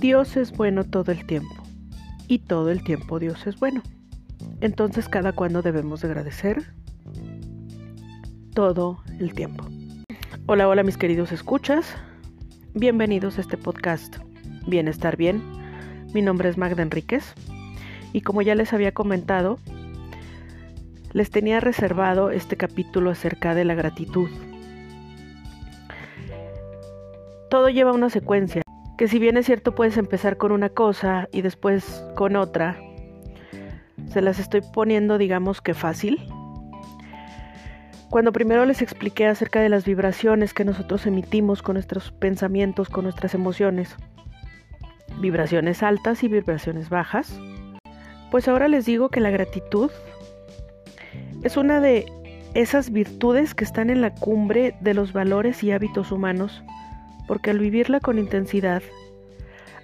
Dios es bueno todo el tiempo y todo el tiempo Dios es bueno. Entonces, ¿cada cuándo debemos agradecer? Todo el tiempo. Hola, hola mis queridos escuchas. Bienvenidos a este podcast Bienestar Bien. Mi nombre es Magda Enríquez y como ya les había comentado, les tenía reservado este capítulo acerca de la gratitud. Todo lleva una secuencia que si bien es cierto puedes empezar con una cosa y después con otra, se las estoy poniendo digamos que fácil. Cuando primero les expliqué acerca de las vibraciones que nosotros emitimos con nuestros pensamientos, con nuestras emociones, vibraciones altas y vibraciones bajas, pues ahora les digo que la gratitud es una de esas virtudes que están en la cumbre de los valores y hábitos humanos porque al vivirla con intensidad,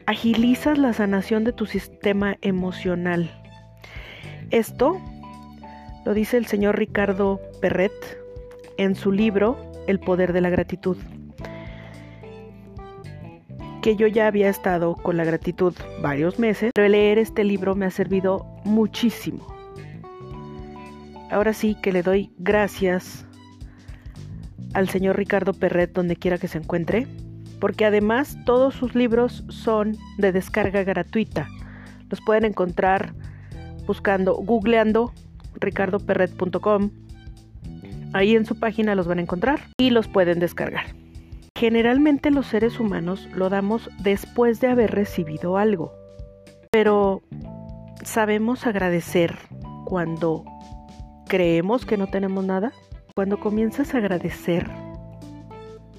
agilizas la sanación de tu sistema emocional. Esto lo dice el señor Ricardo Perret en su libro El poder de la gratitud, que yo ya había estado con la gratitud varios meses, pero leer este libro me ha servido muchísimo. Ahora sí que le doy gracias al señor Ricardo Perret donde quiera que se encuentre porque además todos sus libros son de descarga gratuita. Los pueden encontrar buscando, googleando ricardoperret.com. Ahí en su página los van a encontrar y los pueden descargar. Generalmente los seres humanos lo damos después de haber recibido algo, pero sabemos agradecer cuando creemos que no tenemos nada. Cuando comienzas a agradecer,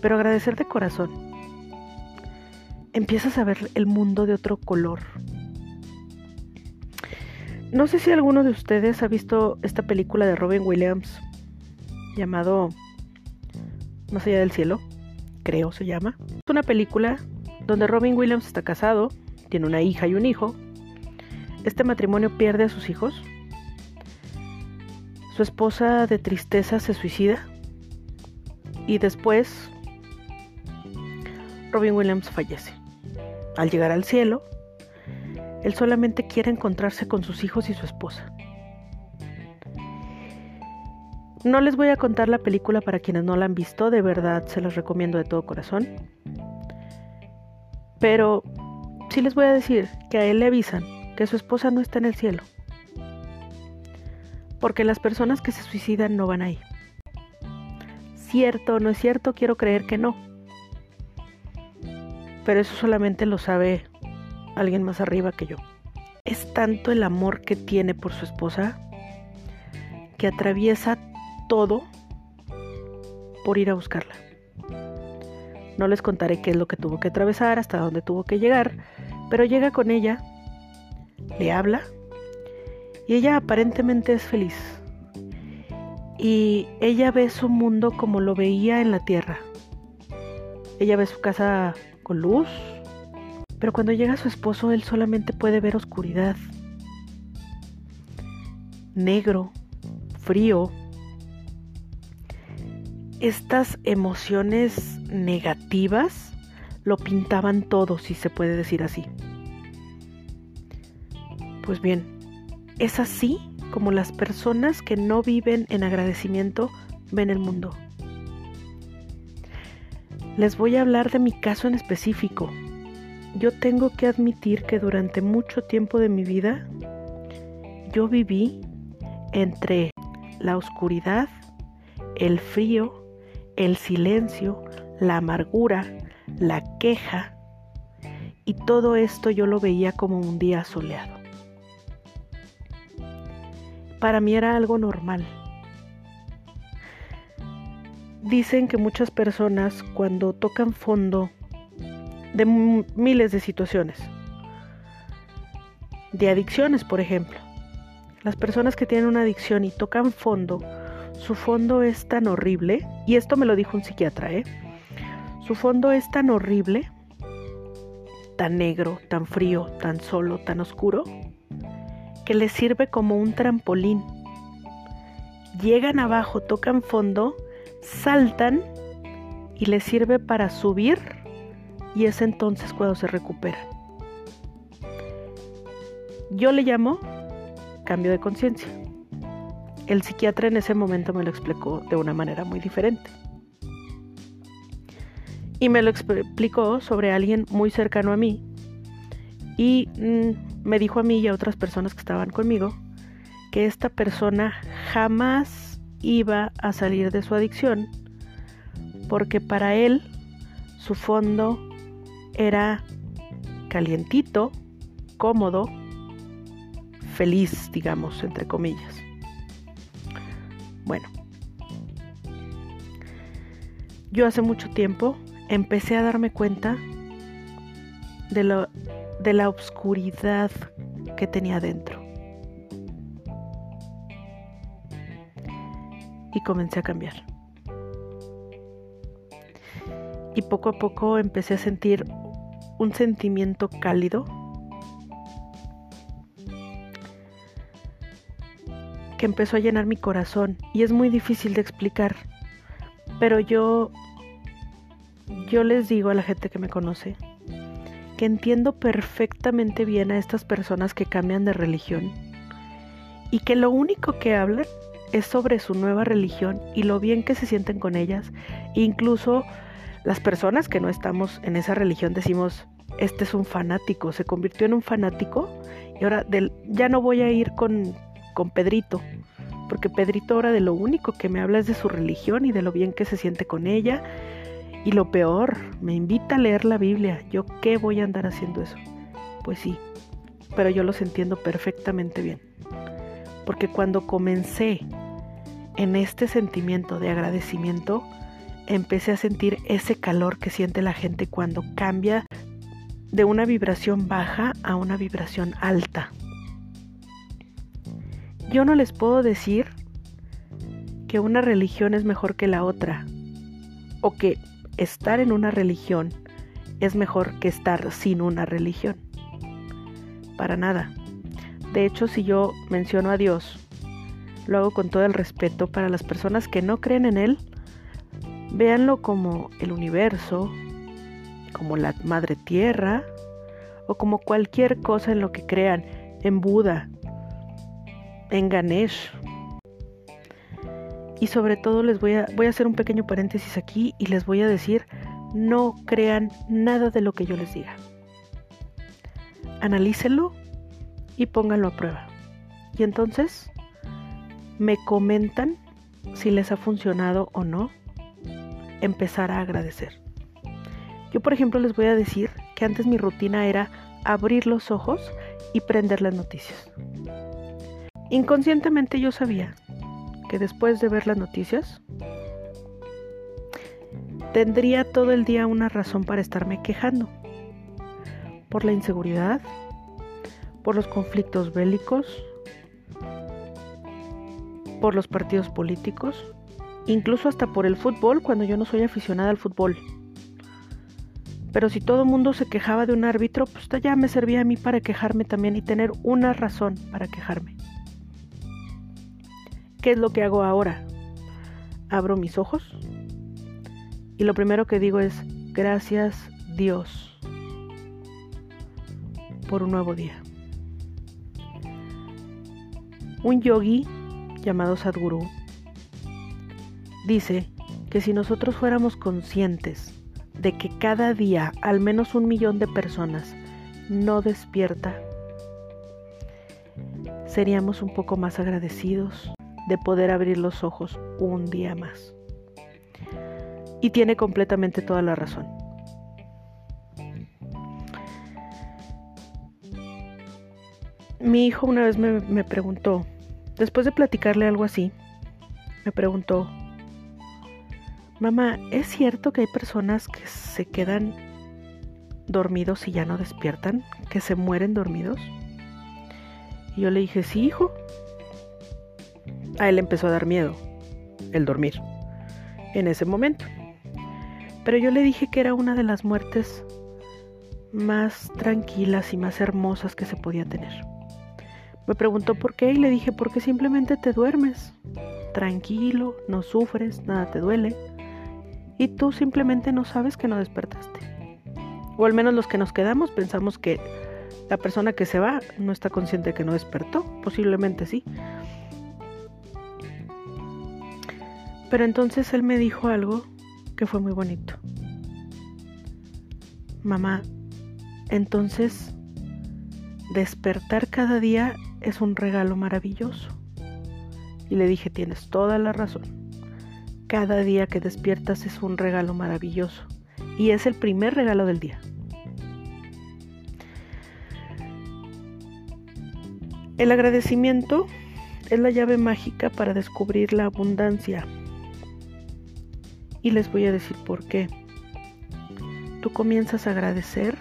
pero agradecer de corazón, empiezas a ver el mundo de otro color. No sé si alguno de ustedes ha visto esta película de Robin Williams llamado Más allá del cielo, creo se llama. Es una película donde Robin Williams está casado, tiene una hija y un hijo. Este matrimonio pierde a sus hijos. Su esposa de tristeza se suicida. Y después Robin Williams fallece. Al llegar al cielo, él solamente quiere encontrarse con sus hijos y su esposa. No les voy a contar la película para quienes no la han visto, de verdad se las recomiendo de todo corazón. Pero sí les voy a decir que a él le avisan que su esposa no está en el cielo. Porque las personas que se suicidan no van ahí. Cierto, o no es cierto, quiero creer que no pero eso solamente lo sabe alguien más arriba que yo. Es tanto el amor que tiene por su esposa que atraviesa todo por ir a buscarla. No les contaré qué es lo que tuvo que atravesar, hasta dónde tuvo que llegar, pero llega con ella, le habla y ella aparentemente es feliz. Y ella ve su mundo como lo veía en la tierra. Ella ve su casa luz. Pero cuando llega su esposo, él solamente puede ver oscuridad. Negro, frío. Estas emociones negativas lo pintaban todo, si se puede decir así. Pues bien, es así como las personas que no viven en agradecimiento ven el mundo les voy a hablar de mi caso en específico. Yo tengo que admitir que durante mucho tiempo de mi vida yo viví entre la oscuridad, el frío, el silencio, la amargura, la queja, y todo esto yo lo veía como un día soleado. Para mí era algo normal. Dicen que muchas personas cuando tocan fondo de miles de situaciones, de adicciones por ejemplo, las personas que tienen una adicción y tocan fondo, su fondo es tan horrible, y esto me lo dijo un psiquiatra, ¿eh? Su fondo es tan horrible, tan negro, tan frío, tan solo, tan oscuro, que les sirve como un trampolín. Llegan abajo, tocan fondo saltan y les sirve para subir y es entonces cuando se recuperan. Yo le llamo cambio de conciencia. El psiquiatra en ese momento me lo explicó de una manera muy diferente. Y me lo explicó sobre alguien muy cercano a mí. Y mm, me dijo a mí y a otras personas que estaban conmigo que esta persona jamás iba a salir de su adicción porque para él su fondo era calientito, cómodo, feliz, digamos, entre comillas. Bueno, yo hace mucho tiempo empecé a darme cuenta de, la obscuridad que tenía dentro. Y comencé a cambiar. Y poco a poco empecé a sentir un sentimiento cálido que empezó a llenar mi corazón y es muy difícil de explicar. Pero yo yo les digo a la gente que me conoce que entiendo perfectamente bien a estas personas que cambian de religión y que lo único que hablan es sobre su nueva religión y lo bien que se sienten con ellas. incluso las personas que no estamos en esa religión decimos, este es un fanático, se convirtió en un fanático y ahora del, ya no voy a ir con, con Pedrito, porque Pedrito ahora de lo único que me habla es de su religión y de lo bien que se siente con ella. Y lo peor, me invita a leer la Biblia. ¿Yo qué voy a andar haciendo eso? Pues sí, pero yo los entiendo perfectamente bien. Porque cuando comencé en este sentimiento de agradecimiento, empecé a sentir ese calor que siente la gente cuando cambia de una vibración baja a una vibración alta. Yo no les puedo decir que una religión es mejor que la otra o que estar en una religión es mejor que estar sin una religión. Para nada. De hecho, si yo menciono a Dios, lo hago con todo el respeto para las personas que no creen en Él. Véanlo como el universo, como la madre tierra o como cualquier cosa en lo que crean, en Buda, en Ganesh. Y sobre todo les voy a, voy a hacer un pequeño paréntesis aquí y les voy a decir, no crean nada de lo que yo les diga. Analícenlo y pónganlo a prueba. Y entonces me comentan si les ha funcionado o no empezar a agradecer. Yo por ejemplo les voy a decir que antes mi rutina era abrir los ojos y prender las noticias. Inconscientemente yo sabía que después de ver las noticias tendría todo el día una razón para estarme quejando. Por la inseguridad, por los conflictos bélicos, por los partidos políticos, incluso hasta por el fútbol cuando yo no soy aficionada al fútbol. Pero si todo el mundo se quejaba de un árbitro, pues ya me servía a mí para quejarme también y tener una razón para quejarme. ¿Qué es lo que hago ahora? Abro mis ojos y lo primero que digo es gracias Dios por un nuevo día. Un yogi llamado Sadhguru dice que si nosotros fuéramos conscientes de que cada día al menos un millón de personas no despierta, seríamos un poco más agradecidos de poder abrir los ojos un día más. Y tiene completamente toda la razón. Mi hijo una vez me, preguntó, después de platicarle algo así, me preguntó, mamá, ¿es cierto que hay personas que se quedan dormidos y ya no despiertan? ¿Que se mueren dormidos? Y yo le dije, sí, hijo, a él empezó a dar miedo el dormir en ese momento. Pero yo le dije que era una de las muertes más tranquilas y más hermosas que se podía tener. Me preguntó por qué y le dije porque simplemente te duermes. Tranquilo, no sufres, nada te duele. Y tú simplemente no sabes que no despertaste. O al menos los que nos quedamos pensamos que La persona que se va no está consciente que no despertó, posiblemente sí. Pero entonces él me dijo algo que fue muy bonito. Mamá, entonces despertar cada día es un regalo maravilloso. Y le dije, tienes toda la razón. Cada día que despiertas es un regalo maravilloso. Y es el primer regalo del día. El agradecimiento es la llave mágica para descubrir la abundancia. Y les voy a decir por qué. Tú comienzas a agradecer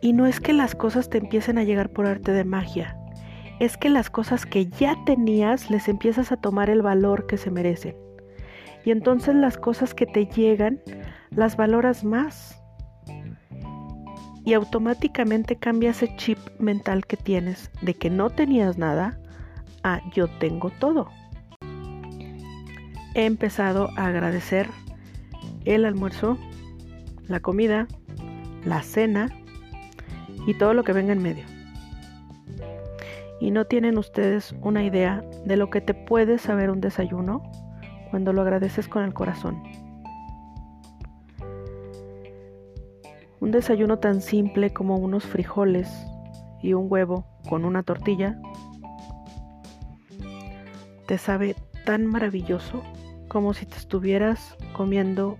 y no es que las cosas te empiecen a llegar por arte de magia, es que las cosas que ya tenías les empiezas a tomar el valor que se merecen. Y entonces las cosas que te llegan las valoras más y automáticamente cambia ese chip mental que tienes de que no tenías nada a yo tengo todo. He empezado a agradecer el almuerzo, la comida, la cena y todo lo que venga en medio. Y no tienen ustedes una idea de lo que te puede saber un desayuno cuando lo agradeces con el corazón. Un desayuno tan simple como unos frijoles y un huevo con una tortilla te sabe tan maravilloso como si te estuvieras comiendo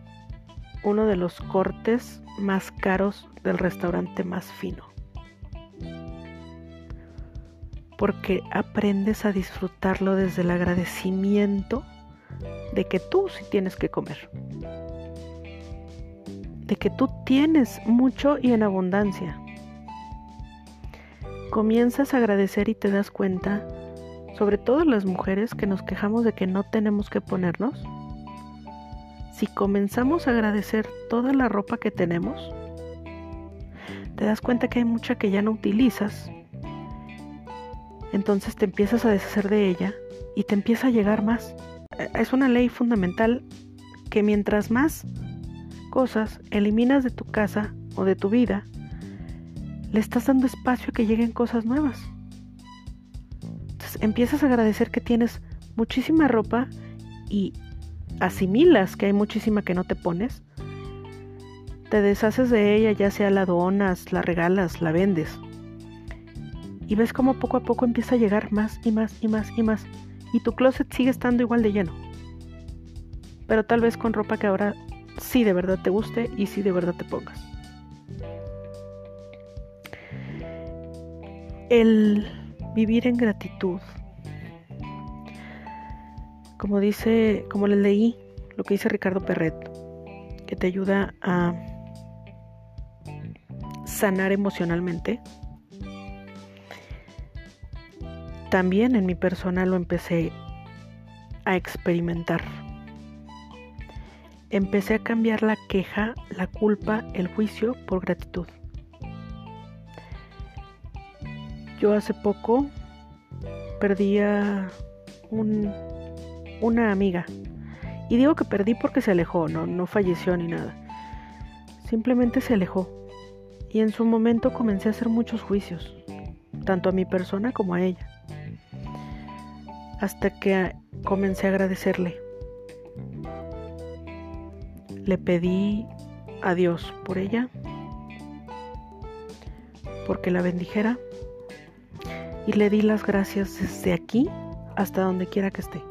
uno de los cortes más caros del restaurante más fino. Porque aprendes a disfrutarlo desde el agradecimiento de que tú sí tienes que comer de que tú tienes mucho y en abundancia. Comienzas a agradecer y te das cuenta, sobre todo las mujeres que nos quejamos de que no tenemos que ponernos, si comenzamos a agradecer toda la ropa que tenemos, te das cuenta que hay mucha que ya no utilizas, entonces te empiezas a deshacer de ella y te empieza a llegar más. Es una ley fundamental que mientras más cosas eliminas de tu casa o de tu vida, le estás dando espacio a que lleguen cosas nuevas. Entonces empiezas a agradecer que tienes muchísima ropa y asimilas que hay muchísima que no te pones. Te deshaces de ella, ya sea la donas, la regalas, la vendes. Y ves cómo poco a poco empieza a llegar más y más y más y más. Y tu closet sigue estando igual de lleno. Pero tal vez con ropa que ahora si de verdad te guste y si de verdad te pongas. El vivir en gratitud. Como dice, como le leí, lo que dice Ricardo Perret, que te ayuda a sanar emocionalmente. También en mi persona lo empecé a experimentar empecé a cambiar la queja, la culpa, el juicio por gratitud. Yo hace poco perdí a una amiga. Y digo que perdí porque se alejó, no, no falleció ni nada. Simplemente se alejó. Y en su momento comencé a hacer muchos juicios, tanto a mi persona como a ella. Hasta que comencé a agradecerle le pedí a Dios por ella, porque la bendijera, y le di las gracias desde aquí hasta donde quiera que esté.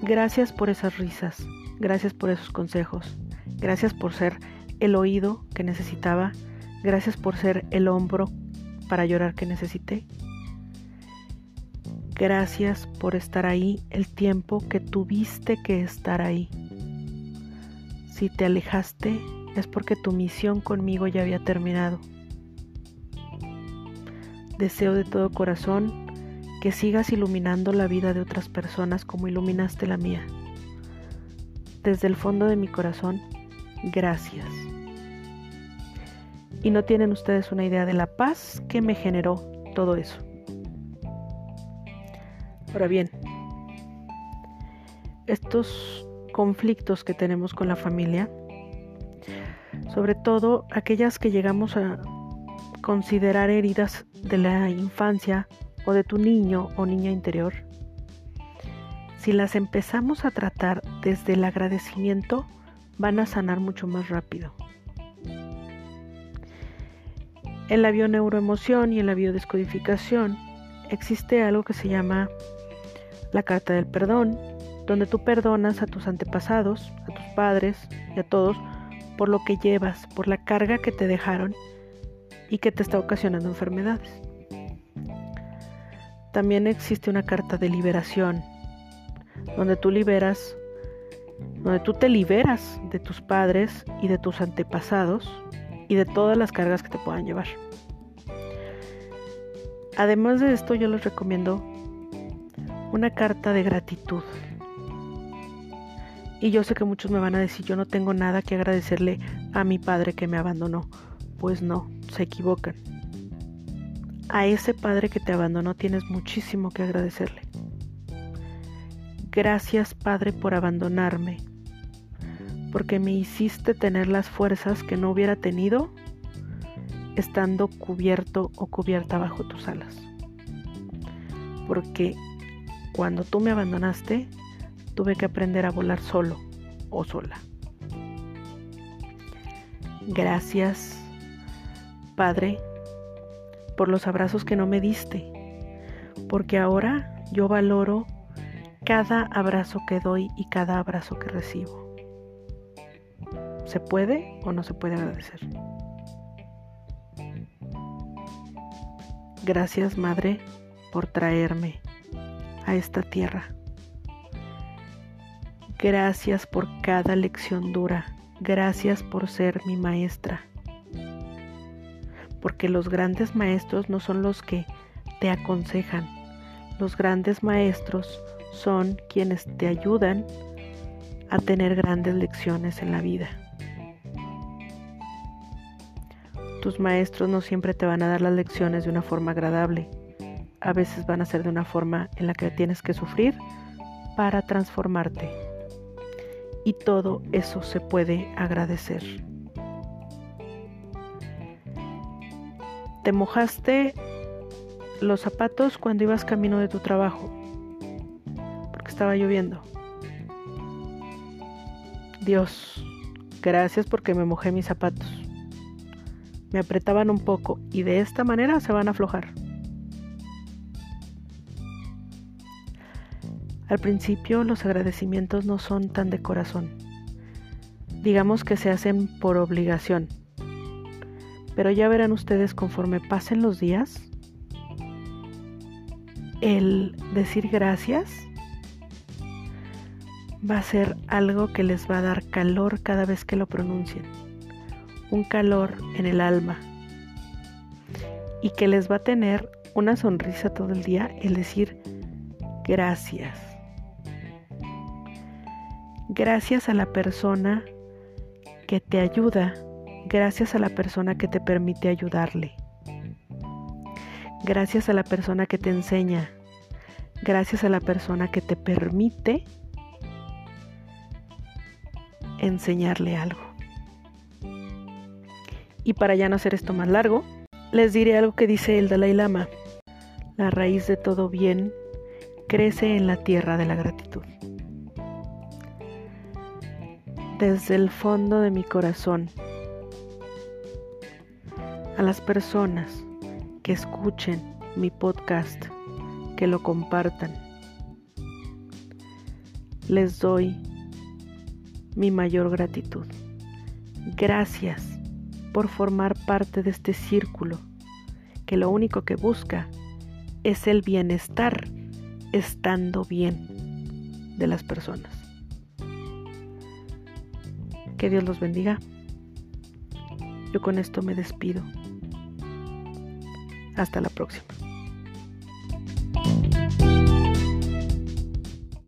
Gracias por esas risas, gracias por esos consejos, gracias por ser el oído que necesitaba, gracias por ser el hombro para llorar que necesité. Gracias por estar ahí el tiempo que tuviste que estar ahí. Si te alejaste es porque tu misión conmigo ya había terminado. Deseo de todo corazón que sigas iluminando la vida de otras personas como iluminaste la mía. Desde el fondo de mi corazón, gracias. Y no tienen ustedes una idea de la paz que me generó todo eso. Ahora bien, estos conflictos que tenemos con la familia, sobre todo aquellas que llegamos a, considerar heridas de la infancia o de tu niño o niña interior, si las empezamos a tratar desde el agradecimiento, van a sanar mucho más rápido. En la bioneuroemoción y en la biodescodificación existe algo que se llama la carta del perdón, donde tú perdonas a tus antepasados, a tus padres y a todos por lo que llevas, por la carga que te dejaron y que te está ocasionando enfermedades. También existe una carta de liberación, donde tú liberas, donde tú te liberas de tus padres y de tus antepasados y de todas las cargas que te puedan llevar. Además de esto, yo les recomiendo una carta de gratitud. Y yo sé que muchos me van a decir, yo no tengo nada que agradecerle a mi padre que me abandonó. Pues no, se equivocan. A ese padre que te abandonó tienes muchísimo que agradecerle. Gracias Padre por abandonarme, porque me hiciste tener las fuerzas que no hubiera tenido estando cubierto o cubierta bajo tus alas. Porque cuando tú me abandonaste, tuve que aprender a volar solo o sola. Gracias, Padre, por los abrazos que no me diste, porque ahora yo valoro cada abrazo que doy y cada abrazo que recibo. ¿Se puede o no se puede agradecer? Gracias Madre por traerme a esta tierra. Gracias por cada lección dura. Gracias por ser mi maestra. Porque los grandes maestros no son los que te aconsejan. Los grandes maestros son quienes te ayudan a tener grandes lecciones en la vida. Tus maestros no siempre te van a dar las lecciones de una forma agradable. A veces van a ser de una forma en la que tienes que sufrir para transformarte. Y todo eso se puede agradecer. Te mojaste los zapatos cuando ibas camino de tu trabajo, porque estaba lloviendo. Dios, gracias porque me mojé mis zapatos me apretaban un poco y de esta manera se van a aflojar. Al principio los agradecimientos no son tan de corazón. Digamos que se hacen por obligación. Pero ya verán ustedes conforme pasen los días, el decir gracias va a ser algo que les va a dar calor cada vez que lo pronuncien un calor en el alma y que les va a tener una sonrisa todo el día el decir gracias. Gracias a la persona que te ayuda, gracias a la persona que te permite ayudarle. Gracias a la persona que te enseña, gracias a la persona que te permite enseñarle algo. Y para ya no hacer esto más largo, les diré algo que dice el Dalai Lama. La raíz de todo bien crece en la tierra de la gratitud. Desde el fondo de mi corazón, a las personas que escuchen mi podcast, que lo compartan, les doy mi mayor gratitud. Gracias por formar parte de este círculo que lo único que busca es el bienestar estando bien de las personas. Que Dios los bendiga. Yo con esto me despido. Hasta la próxima.